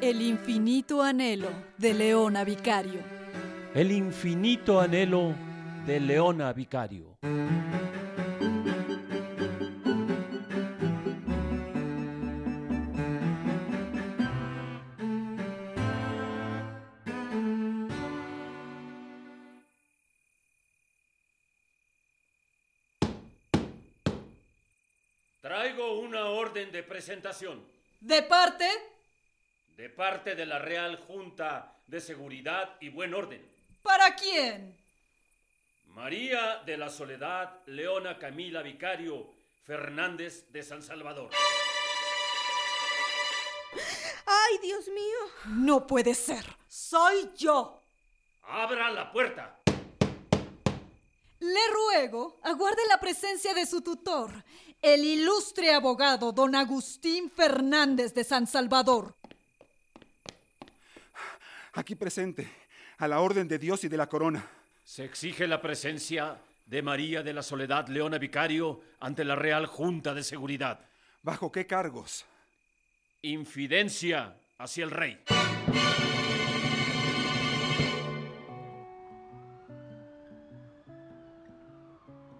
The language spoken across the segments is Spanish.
El infinito anhelo de Leona Vicario. El infinito anhelo de Leona Vicario. Traigo una orden de presentación. ¿De parte? De parte de la Real Junta de Seguridad y Buen Orden. ¿Para quién? María de la Soledad Leona Camila Vicario Fernández de San Salvador. ¡Ay, Dios mío! No puede ser. Soy yo. ¡Abra la puerta! Le ruego aguarde la presencia de su tutor, el ilustre abogado don Agustín Fernández de San Salvador. Aquí presente, a la orden de Dios y de la corona. Se exige la presencia de María de la Soledad Leona Vicario ante la Real Junta de Seguridad. ¿Bajo qué cargos? Infidencia hacia el rey.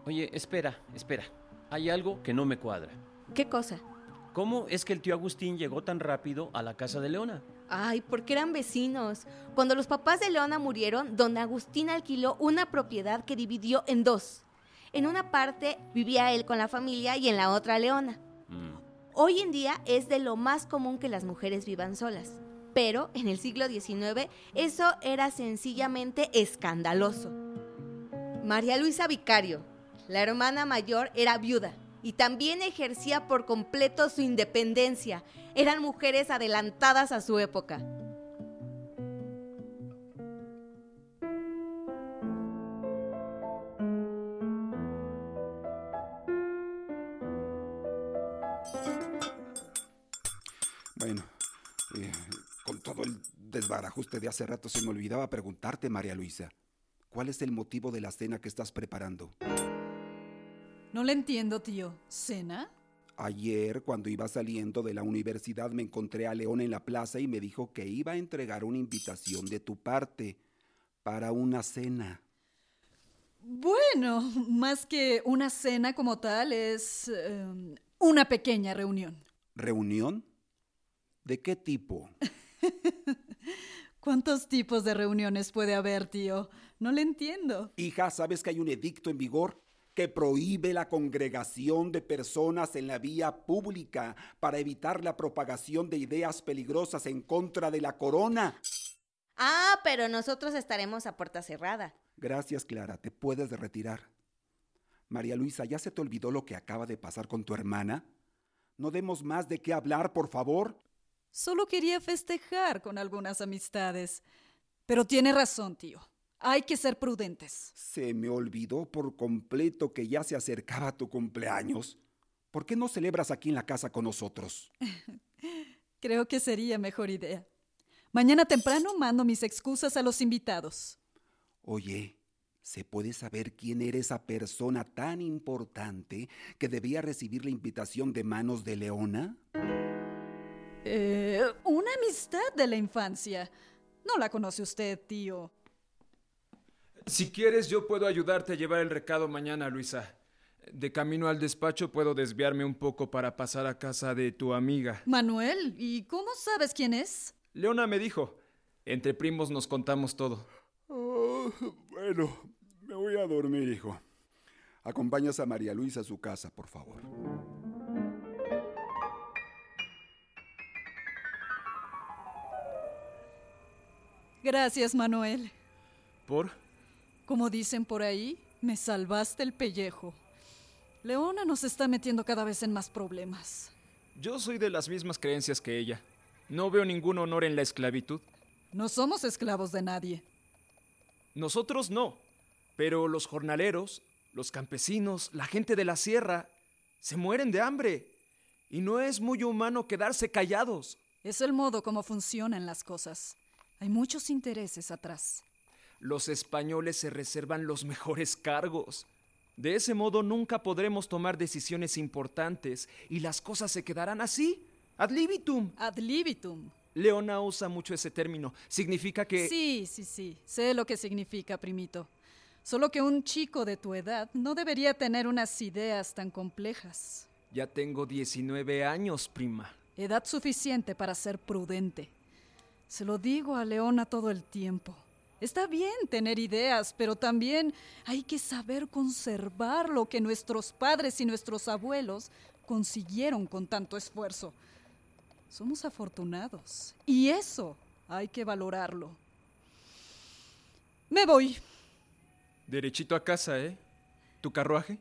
Oye, espera, espera. Hay algo que no me cuadra. ¿Qué cosa? ¿Cómo es que el tío Agustín llegó tan rápido a la casa de Leona? Ay, porque eran vecinos. Cuando los papás de Leona murieron, don Agustín alquiló una propiedad que dividió en dos. En una parte vivía él con la familia y en la otra Leona. Mm. Hoy en día es de lo más común que las mujeres vivan solas. Pero en el siglo XIX eso era sencillamente escandaloso. María Luisa Vicario, la hermana mayor, era viuda y también ejercía por completo su independencia. Eran mujeres adelantadas a su época. Bueno, eh, con todo el desbarajuste de hace rato se me olvidaba preguntarte, María Luisa. ¿Cuál es el motivo de la cena que estás preparando? No le entiendo, tío. ¿Cena? Ayer, cuando iba saliendo de la universidad, me encontré a León en la plaza y me dijo que iba a entregar una invitación de tu parte para una cena. Bueno, más que una cena como tal, es eh, una pequeña reunión. ¿Reunión? ¿De qué tipo? ¿Cuántos tipos de reuniones puede haber, tío? No le entiendo. Hija, ¿sabes que hay un edicto en vigor que prohíbe la congregación de personas en la vía pública para evitar la propagación de ideas peligrosas en contra de la corona? Ah, pero nosotros estaremos a puerta cerrada. Gracias, Clara. Te puedes retirar. María Luisa, ¿ya se te olvidó lo que acaba de pasar con tu hermana? No demos más de qué hablar, por favor. Solo quería festejar con algunas amistades. Pero tiene razón, tío. Hay que ser prudentes. Se me olvidó por completo que ya se acercaba tu cumpleaños. ¿Por qué no celebras aquí en la casa con nosotros? Creo que sería mejor idea. Mañana temprano mando mis excusas a los invitados. Oye, ¿se puede saber quién era esa persona tan importante que debía recibir la invitación de manos de Leona? Eh, una amistad de la infancia. No la conoce usted, tío. Si quieres, yo puedo ayudarte a llevar el recado mañana, Luisa. De camino al despacho puedo desviarme un poco para pasar a casa de tu amiga. Manuel, ¿y cómo sabes quién es? Leona me dijo. Entre primos nos contamos todo. Oh, bueno, me voy a dormir, hijo. Acompañas a María Luisa a su casa, por favor. Gracias, Manuel. ¿Por? Como dicen por ahí, me salvaste el pellejo. Leona nos está metiendo cada vez en más problemas. Yo soy de las mismas creencias que ella. No veo ningún honor en la esclavitud. No somos esclavos de nadie. Nosotros no. Pero los jornaleros, los campesinos, la gente de la sierra, se mueren de hambre. Y no es muy humano quedarse callados. Es el modo como funcionan las cosas. Hay muchos intereses atrás. Los españoles se reservan los mejores cargos. De ese modo nunca podremos tomar decisiones importantes y las cosas se quedarán así, ad libitum. Ad libitum. Leona usa mucho ese término. Significa que... Sí, sí, sí. Sé lo que significa, primito. Solo que un chico de tu edad no debería tener unas ideas tan complejas. Ya tengo 19 años, prima. Edad suficiente para ser prudente. Se lo digo a Leona todo el tiempo. Está bien tener ideas, pero también hay que saber conservar lo que nuestros padres y nuestros abuelos consiguieron con tanto esfuerzo. Somos afortunados y eso hay que valorarlo. Me voy. Derechito a casa, ¿eh? ¿Tu carruaje?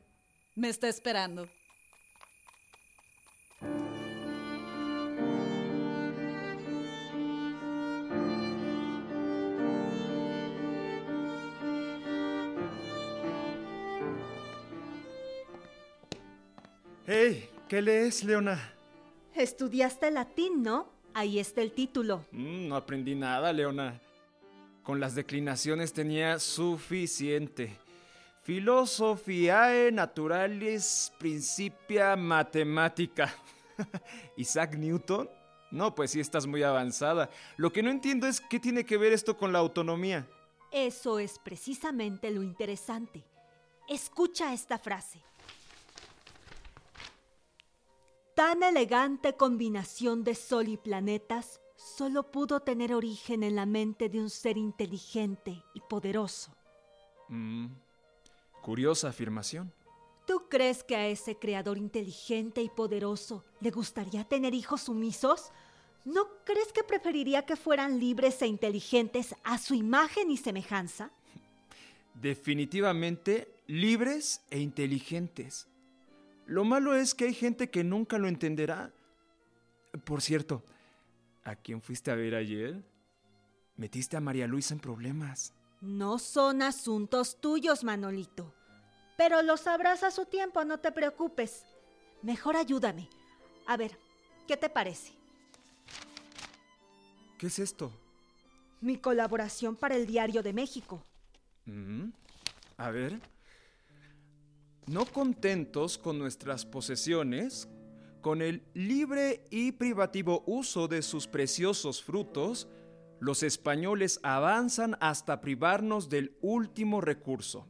Me está esperando. ¡Hey! ¿Qué lees, Leona? Estudiaste latín, ¿no? Ahí está el título. Mm, no aprendí nada, Leona. Con las declinaciones tenía suficiente. Philosophiae Naturalis Principia Mathematica. ¿Isaac Newton? No, pues sí estás muy avanzada. Lo que no entiendo es qué tiene que ver esto con la autonomía. Eso es precisamente lo interesante. Escucha esta frase. Tan elegante combinación de sol y planetas solo pudo tener origen en la mente de un ser inteligente y poderoso. Mm, curiosa afirmación. ¿Tú crees que a ese creador inteligente y poderoso le gustaría tener hijos sumisos? ¿No crees que preferiría que fueran libres e inteligentes a su imagen y semejanza? Definitivamente libres e inteligentes. Lo malo es que hay gente que nunca lo entenderá. Por cierto, ¿a quién fuiste a ver ayer? Metiste a María Luisa en problemas. No son asuntos tuyos, Manolito. Pero lo sabrás a su tiempo, no te preocupes. Mejor ayúdame. A ver, ¿qué te parece? ¿Qué es esto? Mi colaboración para el Diario de México. Mm, A ver. No contentos con nuestras posesiones, con el libre y privativo uso de sus preciosos frutos, los españoles avanzan hasta privarnos del último recurso,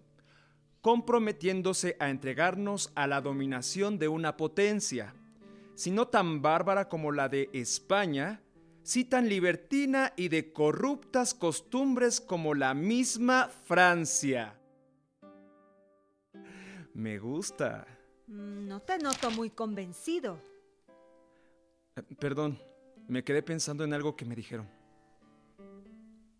comprometiéndose a entregarnos a la dominación de una potencia, si no tan bárbara como la de España, si tan libertina y de corruptas costumbres como la misma Francia. Me gusta. Mm, No te noto muy convencido. Eh, Perdón, me quedé pensando en algo que me dijeron.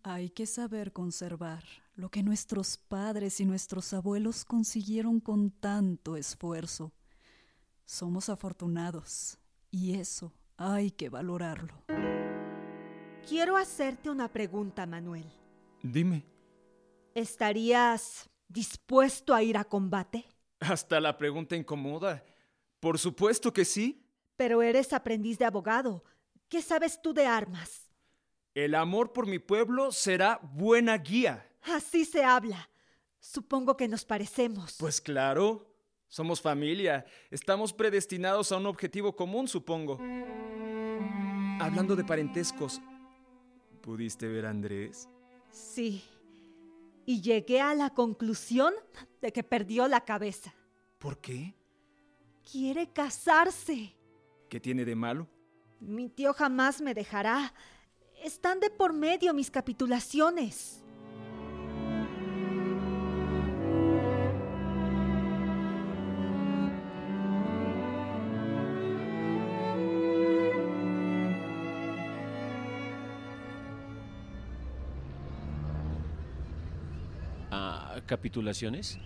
Hay que saber conservar lo que nuestros padres y nuestros abuelos consiguieron con tanto esfuerzo. Somos afortunados y eso hay que valorarlo. Quiero hacerte una pregunta, Manuel. Dime. ¿Estarías dispuesto a ir a combate? Hasta la pregunta incomoda. Por supuesto que sí. Pero eres aprendiz de abogado. ¿Qué sabes tú de armas? El amor por mi pueblo será buena guía. Así se habla. Supongo que nos parecemos. Pues claro, somos familia. Estamos predestinados a un objetivo común, supongo. Hablando de parentescos, ¿pudiste ver a Andrés? Sí. Y llegué a la conclusión de que perdió la cabeza. ¿Por qué? Quiere casarse. ¿Qué tiene de malo? Mi tío jamás me dejará. Están de por medio mis capitulaciones. ¿Capitulaciones?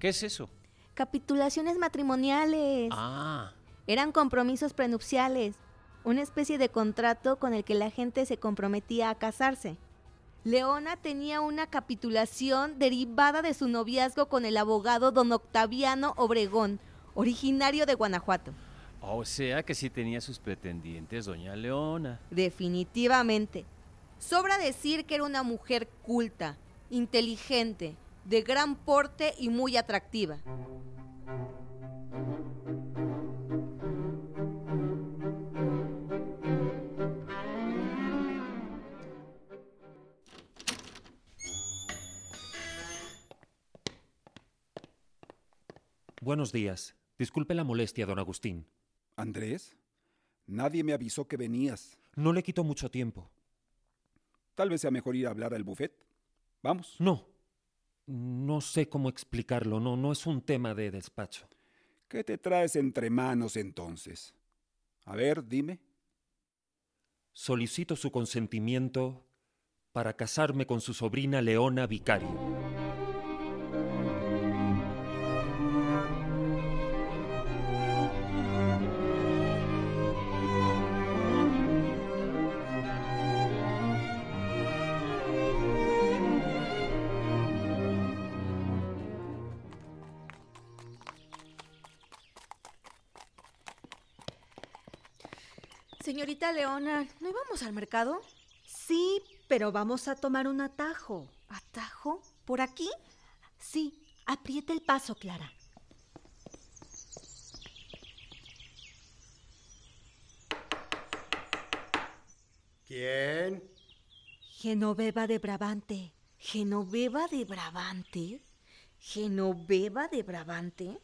¿Qué es eso? Capitulaciones matrimoniales. Ah, Eran compromisos prenupciales, una especie de contrato con el que la gente se comprometía a casarse. Leona tenía una capitulación derivada de su noviazgo con el abogado don Octaviano Obregón, originario de Guanajuato. o sea que sí tenía sus pretendientes, doña Leona. Definitivamente. Sobra decir que era una mujer culta, inteligente, de gran porte y muy atractiva. Buenos días. Disculpe la molestia, don Agustín. ¿Andrés? Nadie me avisó que venías. No le quito mucho tiempo. Tal vez sea mejor ir a hablar al buffet. Vamos. No, no sé cómo explicarlo. No, no es un tema de despacho. ¿Qué te traes entre manos entonces? A ver, dime. Solicito su consentimiento para casarme con su sobrina Leona Vicario. ¿No íbamos al mercado? Sí, pero vamos a tomar un atajo. ¿Atajo? ¿Por aquí? Sí, apriete el paso, Clara. ¿Quién? Genoveva de Brabante. ¿Genoveva de Brabante? ¿Genoveva de Brabante?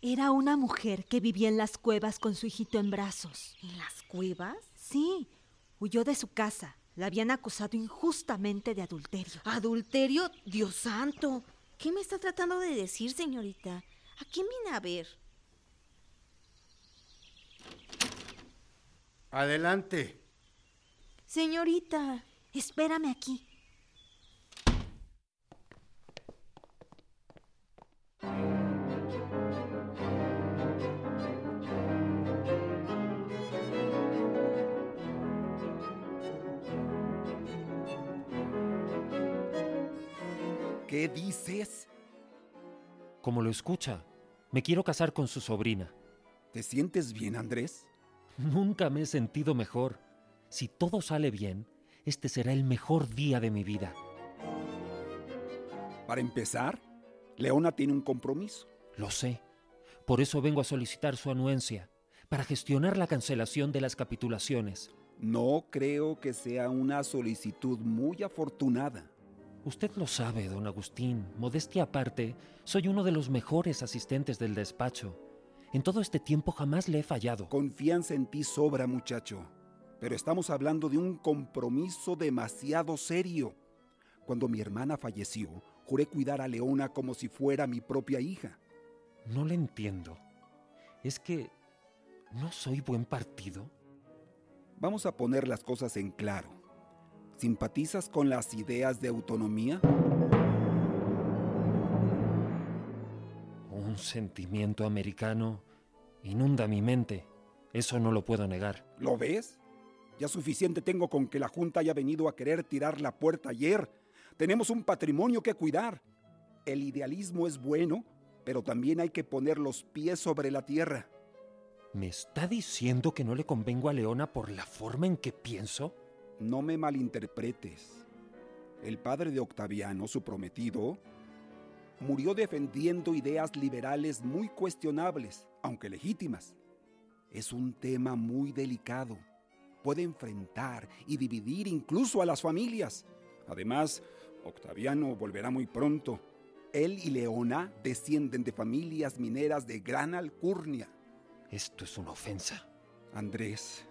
Era una mujer que vivía en las cuevas con su hijito en brazos. ¿En las cuevas? Sí, huyó de su casa. La habían acusado injustamente de adulterio. ¿Adulterio? Dios santo. ¿Qué me está tratando de decir, señorita? ¿A quién viene a ver? Adelante. Señorita. Espérame aquí. ¿Qué dices? Como lo escucha, me quiero casar con su sobrina. ¿Te sientes bien, Andrés? Nunca me he sentido mejor. Si todo sale bien, este será el mejor día de mi vida. Para empezar, Leona tiene un compromiso. Lo sé. Por eso vengo a solicitar su anuencia, para gestionar la cancelación de las capitulaciones. No creo que sea una solicitud muy afortunada. Usted lo sabe, don Agustín. Modestia aparte, soy uno de los mejores asistentes del despacho. En todo este tiempo jamás le he fallado. Confianza en ti sobra, muchacho. Pero estamos hablando de un compromiso demasiado serio. Cuando mi hermana falleció, juré cuidar a Leona como si fuera mi propia hija. No le entiendo. ¿Es que no soy buen partido? Vamos a poner las cosas en claro. ¿Simpatizas con las ideas de autonomía? Un sentimiento americano inunda mi mente. Eso no lo puedo negar. ¿Lo ves? Ya suficiente tengo con que la Junta haya venido a querer tirar la puerta ayer. Tenemos un patrimonio que cuidar. El idealismo es bueno, pero también hay que poner los pies sobre la tierra. ¿Me está diciendo que no le convengo a Leona por la forma en que pienso? No me malinterpretes. El padre de Octaviano, su prometido, murió defendiendo ideas liberales muy cuestionables, aunque legítimas. Es un tema muy delicado. Puede enfrentar y dividir incluso a las familias. Además, Octaviano volverá muy pronto. Él y Leona descienden de familias mineras de gran alcurnia. Esto es una ofensa. Andrés,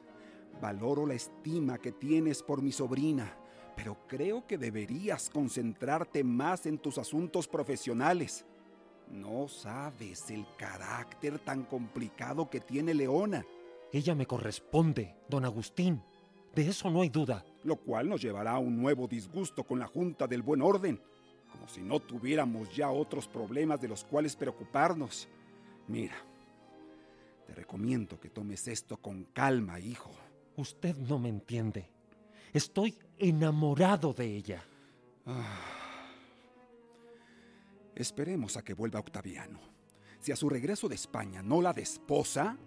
valoro la estima que tienes por mi sobrina, pero creo que deberías concentrarte más en tus asuntos profesionales. No sabes el carácter tan complicado que tiene Leona. Ella me corresponde, don Agustín. De eso no hay duda. Lo cual nos llevará a un nuevo disgusto con la Junta del Buen Orden, como si no tuviéramos ya otros problemas de los cuales preocuparnos. Mira, te recomiendo que tomes esto con calma, hijo. Usted no me entiende. Estoy enamorado de ella. Ah. Esperemos a que vuelva Octaviano. Si a su regreso de España no la desposa,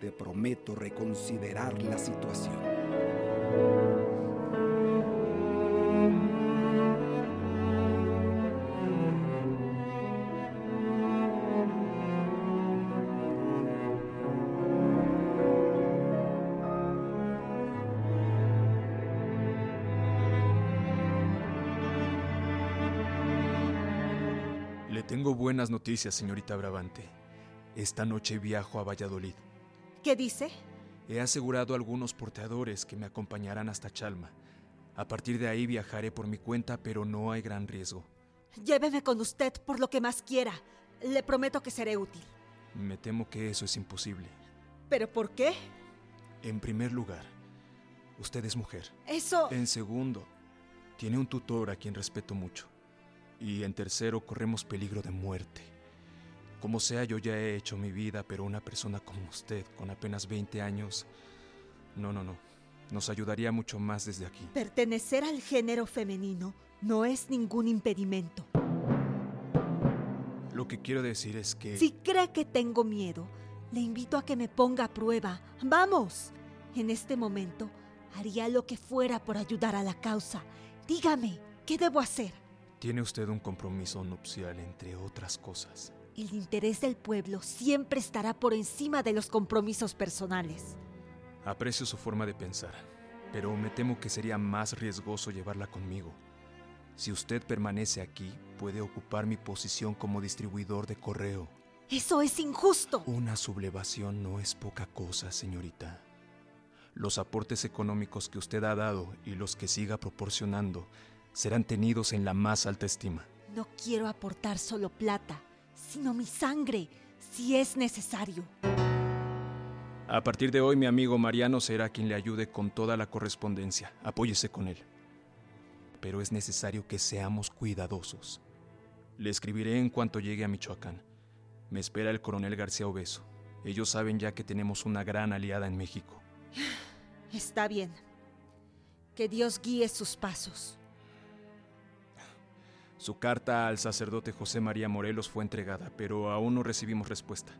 te prometo reconsiderar la situación. Noticias, señorita Brabante. Esta noche viajo a Valladolid. ¿Qué dice? He asegurado a algunos porteadores que me acompañarán hasta Chalma. A partir de ahí viajaré por mi cuenta, pero no hay gran riesgo. Lléveme con usted por lo que más quiera. Le prometo que seré útil. Me temo que eso es imposible. ¿Pero por qué? En primer lugar, usted es mujer. Eso... En segundo, tiene un tutor a quien respeto mucho. Y en tercero, corremos peligro de muerte. Como sea, yo ya he hecho mi vida, pero una persona como usted, con apenas 20 años... No, no, no. Nos ayudaría mucho más desde aquí. Pertenecer al género femenino no es ningún impedimento. Lo que quiero decir es que... Si cree que tengo miedo, le invito a que me ponga a prueba. ¡Vamos! En este momento haría lo que fuera por ayudar a la causa. Dígame, ¿qué debo hacer? Tiene usted un compromiso nupcial, entre otras cosas. El interés del pueblo siempre estará por encima de los compromisos personales. Aprecio su forma de pensar, pero me temo que sería más riesgoso llevarla conmigo. Si usted permanece aquí, puede ocupar mi posición como distribuidor de correo. Eso es injusto. Una sublevación no es poca cosa, señorita. Los aportes económicos que usted ha dado y los que siga proporcionando serán tenidos en la más alta estima. No quiero aportar solo plata, sino mi sangre, si es necesario. A partir de hoy mi amigo Mariano será quien le ayude con toda la correspondencia. Apóyese con él. Pero es necesario que seamos cuidadosos. Le escribiré en cuanto llegue a Michoacán. Me espera el coronel García Obeso. Ellos saben ya que tenemos una gran aliada en México. Está bien. Que Dios guíe sus pasos. Su carta al sacerdote José María Morelos fue entregada, pero aún no recibimos respuesta.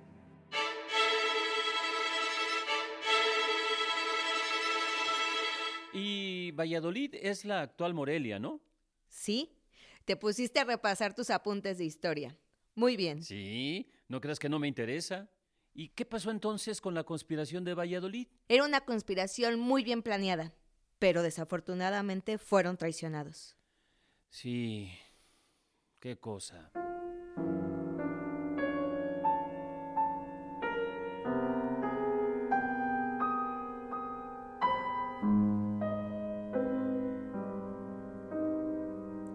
Y Valladolid es la actual Morelia, ¿no? Sí, te pusiste a repasar tus apuntes de historia. Muy bien. Sí, ¿no creas que no me interesa? ¿Y qué pasó entonces con la conspiración de Valladolid? Era una conspiración muy bien planeada, pero desafortunadamente fueron traicionados. Sí, qué cosa.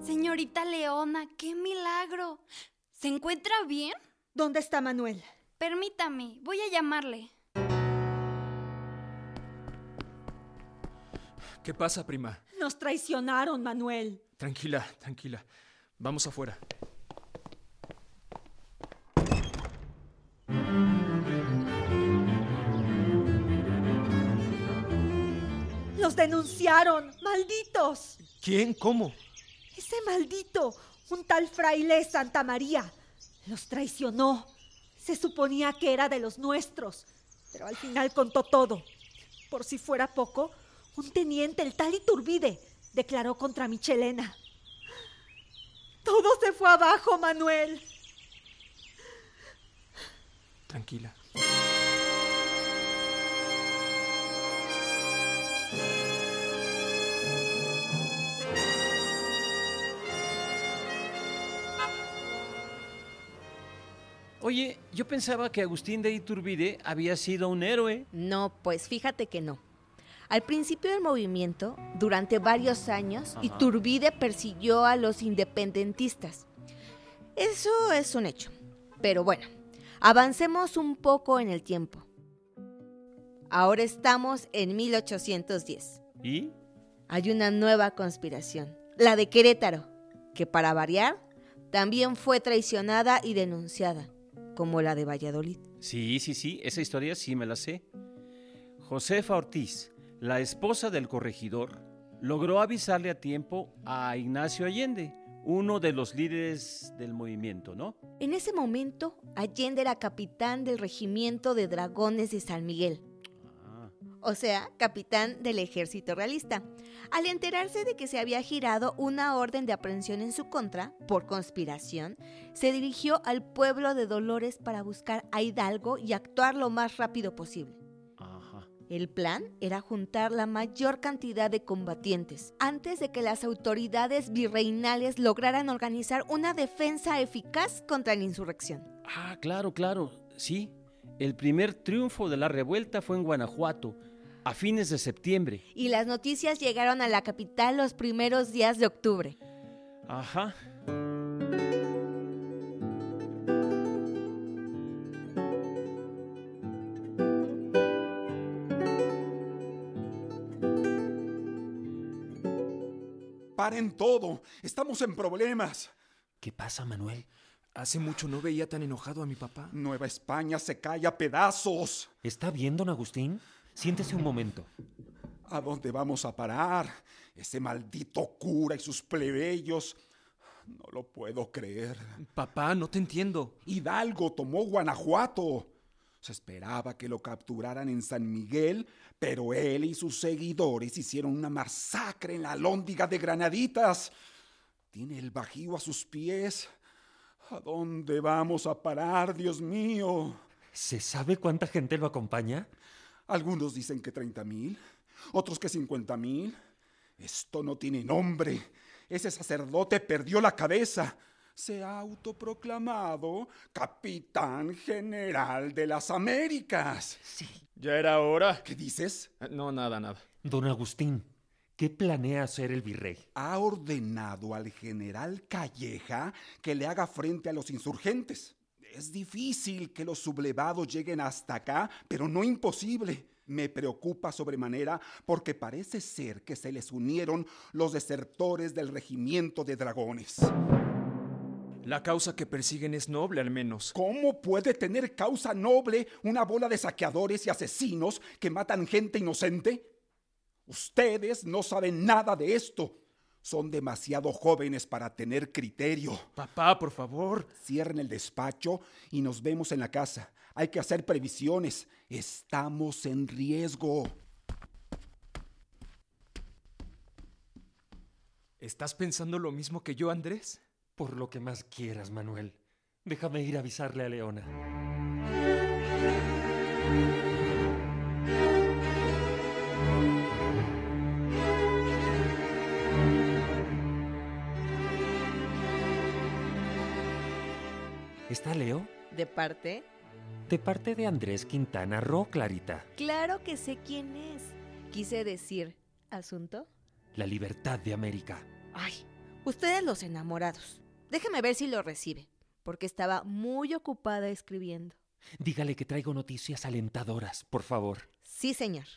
Señorita Leona, qué milagro. ¿Se encuentra bien? ¿Dónde está Manuel? Permítame, voy a llamarle. ¿Qué pasa, prima? Nos traicionaron, Manuel. Tranquila, tranquila. Vamos afuera. Los denunciaron, malditos. ¿Quién? ¿Cómo? Ese maldito, un tal fraile Santa María, los traicionó. Se suponía que era de los nuestros, pero al final contó todo. Por si fuera poco, un teniente, el tal Iturbide, declaró contra Michelena. Todo se fue abajo, Manuel. Tranquila. Oye, yo pensaba que Agustín de Iturbide había sido un héroe. No, pues fíjate que no. Al principio del movimiento, durante varios años, Ajá. Iturbide persiguió a los independentistas. Eso es un hecho. Pero bueno, avancemos un poco en el tiempo. Ahora estamos en 1810. ¿Y? Hay una nueva conspiración, la de Querétaro, que para variar, también fue traicionada y denunciada, como la de Valladolid. Sí, sí, sí, esa historia sí me la sé. Josefa Ortiz, la esposa del corregidor, logró avisarle a tiempo a Ignacio Allende, uno de los líderes del movimiento, ¿no? En ese momento, Allende era capitán del regimiento de dragones de San Miguel, Ah, o sea, capitán del ejército realista. Al enterarse de que se había girado una orden de aprehensión en su contra, por conspiración, se dirigió al pueblo de Dolores para buscar a Hidalgo y actuar lo más rápido posible. El plan era juntar la mayor cantidad de combatientes antes de que las autoridades virreinales lograran organizar una defensa eficaz contra la insurrección. Ah, claro, claro, sí. El primer triunfo de la revuelta fue en Guanajuato, a fines de septiembre. Y las noticias llegaron a la capital los primeros días de octubre. Ajá. Paren todo, estamos en problemas. ¿Qué pasa, Manuel? Hace mucho no veía tan enojado a mi papá. Nueva España se cae a pedazos. ¿Está bien, don Agustín? Siéntese un momento. ¿A dónde vamos a parar? Ese maldito cura y sus plebeyos. No lo puedo creer. Papá, no te entiendo. Hidalgo tomó Guanajuato. Se esperaba que lo capturaran en San Miguel, pero él y sus seguidores hicieron una masacre en la lóndiga de Granaditas. Tiene el bajío a sus pies. ¿A dónde vamos a parar, Dios mío? ¿Se sabe cuánta gente lo acompaña? Algunos dicen que 30 mil, otros que 50 mil. Esto no tiene nombre. Ese sacerdote perdió la cabeza. Se ha autoproclamado capitán general de las Américas. Sí. Ya era hora. ¿Qué dices? Eh, No, nada, nada. Don Agustín, ¿qué planea hacer el virrey? Ha ordenado al general Calleja que le haga frente a los insurgentes. Es difícil que los sublevados lleguen hasta acá, pero no imposible. Me preocupa sobremanera porque parece ser que se les unieron los desertores del regimiento de dragones. La causa que persiguen es noble, al menos. ¿Cómo puede tener causa noble una bola de saqueadores y asesinos que matan gente inocente? Ustedes no saben nada de esto. Son demasiado jóvenes para tener criterio. Papá, por favor. Cierren el despacho y nos vemos en la casa. Hay que hacer previsiones. Estamos en riesgo. ¿Estás pensando lo mismo que yo, Andrés? Por lo que más quieras, Manuel. Déjame ir a avisarle a Leona. ¿Está Leo? ¿De parte? De parte de Andrés Quintana Roo, Clarita. Claro que sé quién es. Quise decir, ¿asunto? La libertad de América. Ay, ustedes los enamorados. Déjeme ver si lo recibe, porque estaba muy ocupada escribiendo. Dígale que traigo noticias alentadoras, por favor. Sí, señor.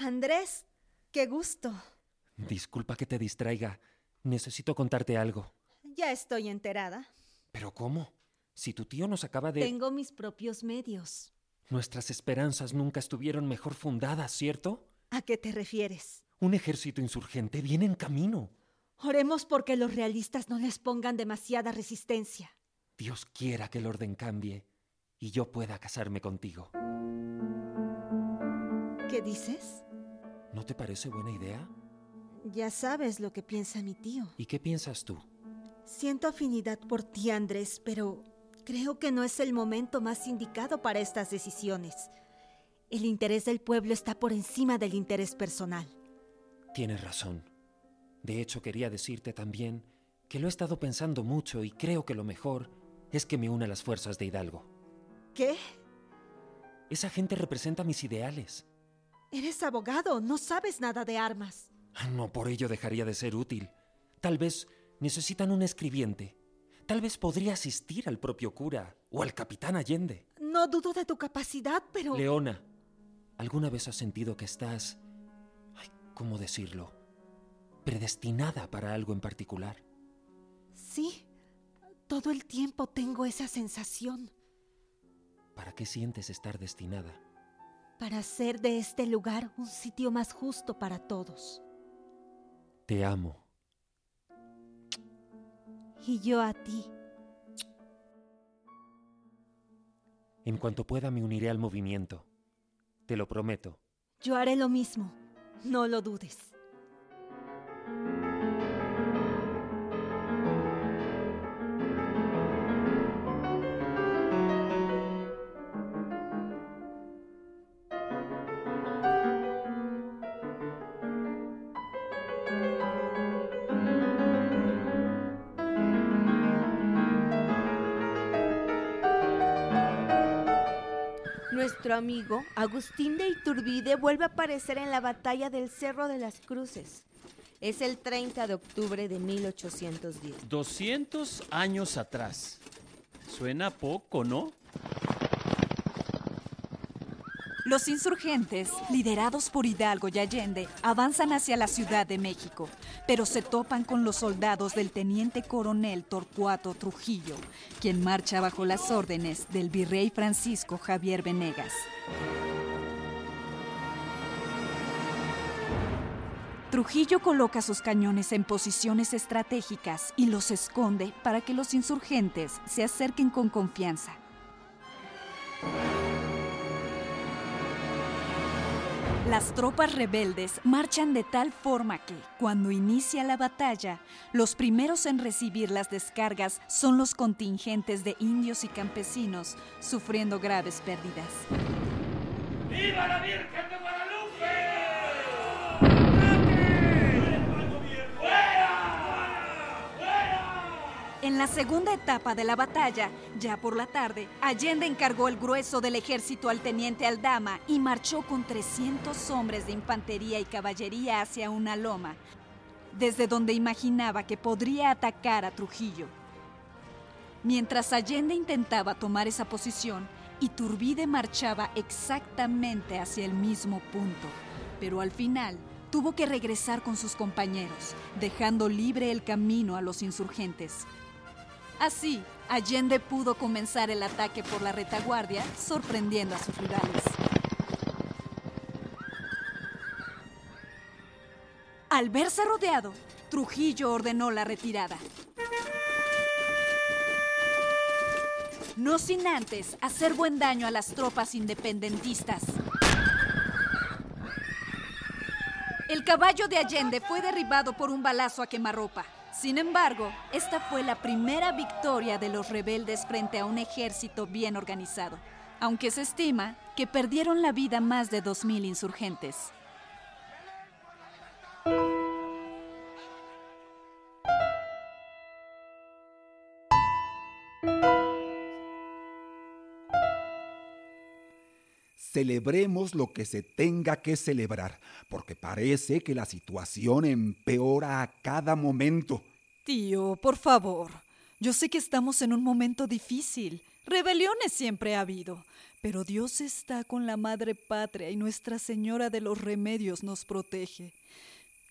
Andrés, qué gusto. Disculpa que te distraiga. Necesito contarte algo. Ya estoy enterada. ¿Pero cómo? Si tu tío nos acaba de... Tengo mis propios medios. Nuestras esperanzas nunca estuvieron mejor fundadas, ¿cierto? ¿A qué te refieres? Un ejército insurgente viene en camino. Oremos porque los realistas no les pongan demasiada resistencia. Dios quiera que el orden cambie y yo pueda casarme contigo. ¿Qué dices? ¿No te parece buena idea? Ya sabes lo que piensa mi tío. ¿Y qué piensas tú? Siento afinidad por ti, Andrés, pero creo que no es el momento más indicado para estas decisiones. El interés del pueblo está por encima del interés personal. Tienes razón. De hecho, quería decirte también que lo he estado pensando mucho y creo que lo mejor es que me una a las fuerzas de Hidalgo. ¿Qué? Esa gente representa mis ideales. Eres abogado, no sabes nada de armas. Ah, No por ello dejaría de ser útil. Tal vez necesitan un escribiente. Tal vez podría asistir al propio cura o al capitán Allende. No dudo de tu capacidad, pero... Leona, ¿alguna vez has sentido que estás... ¿Cómo decirlo? Predestinada para algo en particular. Sí, todo el tiempo tengo esa sensación. ¿Para qué sientes estar destinada? Para hacer de este lugar un sitio más justo para todos. Te amo. Y yo a ti. En cuanto pueda me uniré al movimiento. Te lo prometo. Yo haré lo mismo. No lo dudes. Nuestro amigo Agustín de Iturbide vuelve a aparecer en la batalla del Cerro de las Cruces. Es el 30 de octubre de 1810. 200 años atrás. Suena poco, ¿no? Los insurgentes, liderados por Hidalgo y Allende, avanzan hacia la Ciudad de México, pero se topan con los soldados del teniente coronel Torcuato Trujillo, quien marcha bajo las órdenes del virrey Francisco Javier Venegas. Trujillo coloca sus cañones en posiciones estratégicas y los esconde para que los insurgentes se acerquen con confianza. Las tropas rebeldes marchan de tal forma que, cuando inicia la batalla, los primeros en recibir las descargas son los contingentes de indios y campesinos, sufriendo graves pérdidas. ¡Viva la Virgen de Guadalupe! En la segunda etapa de la batalla, ya por la tarde, Allende encargó el grueso del ejército al teniente Aldama y marchó con 300 hombres de infantería y caballería hacia una loma, desde donde imaginaba que podría atacar a Trujillo. Mientras Allende intentaba tomar esa posición, Iturbide marchaba exactamente hacia el mismo punto, pero al final tuvo que regresar con sus compañeros, dejando libre el camino a los insurgentes. Así, Allende pudo comenzar el ataque por la retaguardia, sorprendiendo a sus rivales. Al verse rodeado, Trujillo ordenó la retirada. No sin antes hacer buen daño a las tropas independentistas. El caballo de Allende fue derribado por un balazo a quemarropa. Sin embargo, esta fue la primera victoria de los rebeldes frente a un ejército bien organizado, aunque se estima que perdieron la vida más de 2.000 insurgentes. Celebremos lo que se tenga que celebrar, porque parece que la situación empeora a cada momento. Tío, por favor. Yo sé que estamos en un momento difícil. Rebeliones siempre ha habido. Pero Dios está con la Madre Patria y Nuestra Señora de los Remedios nos protege.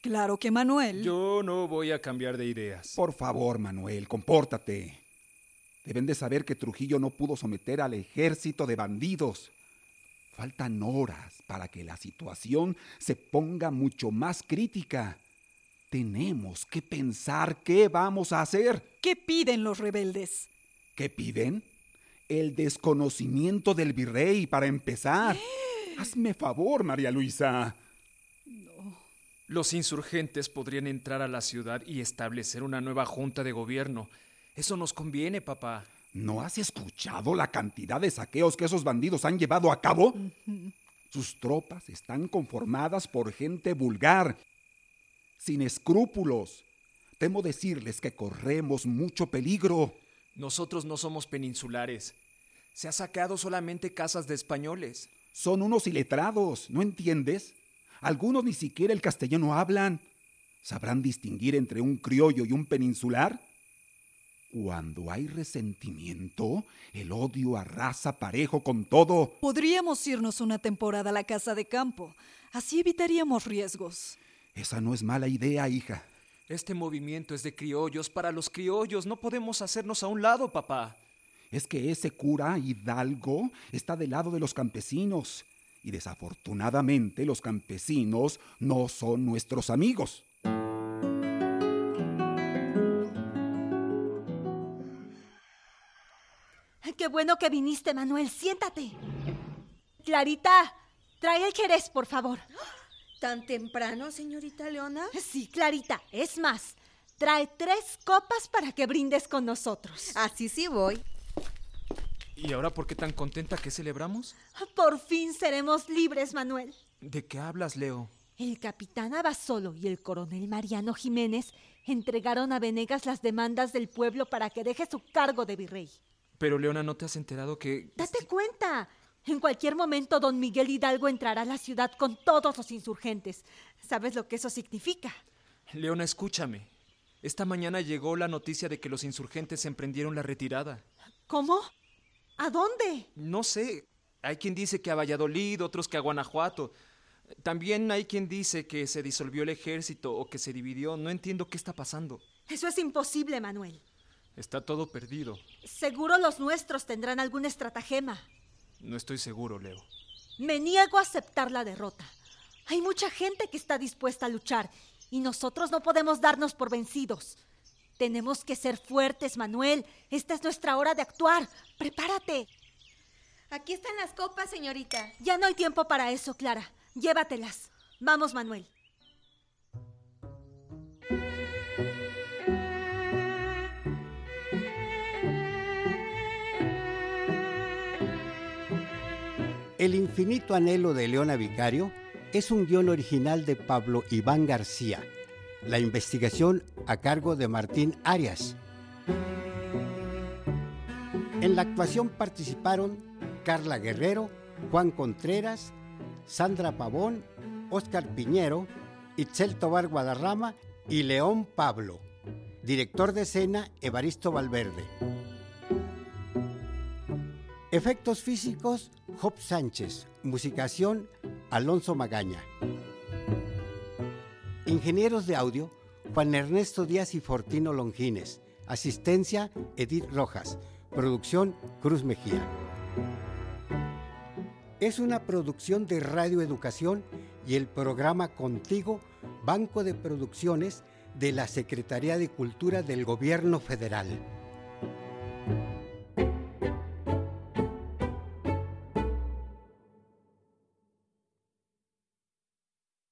Claro que Manuel. Yo no voy a cambiar de ideas. Por favor, Manuel, compórtate. Deben de saber que Trujillo no pudo someter al ejército de bandidos. Faltan horas para que la situación se ponga mucho más crítica. Tenemos que pensar qué vamos a hacer. ¿Qué piden los rebeldes? ¿Qué piden? El desconocimiento del virrey para empezar. Hazme favor, María Luisa. Los insurgentes podrían entrar a la ciudad y establecer una nueva junta de gobierno. Eso nos conviene, papá. ¿No has escuchado la cantidad de saqueos que esos bandidos han llevado a cabo? Sus tropas están conformadas por gente vulgar, sin escrúpulos. Temo decirles que corremos mucho peligro. Nosotros no somos peninsulares. Se ha saqueado solamente casas de españoles. Son unos iletrados, ¿no entiendes? Algunos ni siquiera el castellano hablan. ¿Sabrán distinguir entre un criollo y un peninsular? Cuando hay resentimiento, el odio arrasa parejo con todo. Podríamos irnos una temporada a la casa de campo. Así evitaríamos riesgos. Esa no es mala idea, hija. Este movimiento es de criollos para los criollos. No podemos hacernos a un lado, papá. Es que ese cura Hidalgo está del lado de los campesinos. Y desafortunadamente los campesinos no son nuestros amigos. Qué bueno que viniste, Manuel. Siéntate. Clarita, trae el jerez, por favor. ¿Tan temprano, señorita Leona? Sí, Clarita. Es más, trae tres copas para que brindes con nosotros. Así sí voy. ¿Y ahora por qué tan contenta que celebramos? Por fin seremos libres, Manuel. ¿De qué hablas, Leo? El capitán Abasolo y el coronel Mariano Jiménez entregaron a Venegas las demandas del pueblo para que deje su cargo de virrey. Pero, Leona, ¿no te has enterado que... Date cuenta. En cualquier momento don Miguel Hidalgo entrará a la ciudad con todos los insurgentes. ¿Sabes lo que eso significa? Leona, escúchame. Esta mañana llegó la noticia de que los insurgentes emprendieron la retirada. ¿Cómo? ¿A dónde? No sé. Hay quien dice que a Valladolid, otros que a Guanajuato. También hay quien dice que se disolvió el ejército o que se dividió. No entiendo qué está pasando. Eso es imposible, Manuel. Está todo perdido. Seguro los nuestros tendrán algún estratagema. No estoy seguro, Leo. Me niego a aceptar la derrota. Hay mucha gente que está dispuesta a luchar y nosotros no podemos darnos por vencidos. Tenemos que ser fuertes, Manuel. Esta es nuestra hora de actuar. Prepárate. Aquí están las copas, señorita. Ya no hay tiempo para eso, Clara. Llévatelas. Vamos, Manuel. El infinito anhelo de Leona Vicario es un guion original de Pablo Iván García. La investigación a cargo de Martín Arias. En la actuación participaron Carla Guerrero, Juan Contreras, Sandra Pavón, Óscar Piñero, Itzel Tobar Guadarrama y León Pablo. Director de escena Evaristo Valverde. Efectos físicos Job Sánchez. Musicación Alonso Magaña. Ingenieros de audio Juan Ernesto Díaz y Fortino Longines. Asistencia Edith Rojas. Producción Cruz Mejía. Es una producción de Radio Educación y el programa Contigo, Banco de Producciones de la Secretaría de Cultura del Gobierno Federal.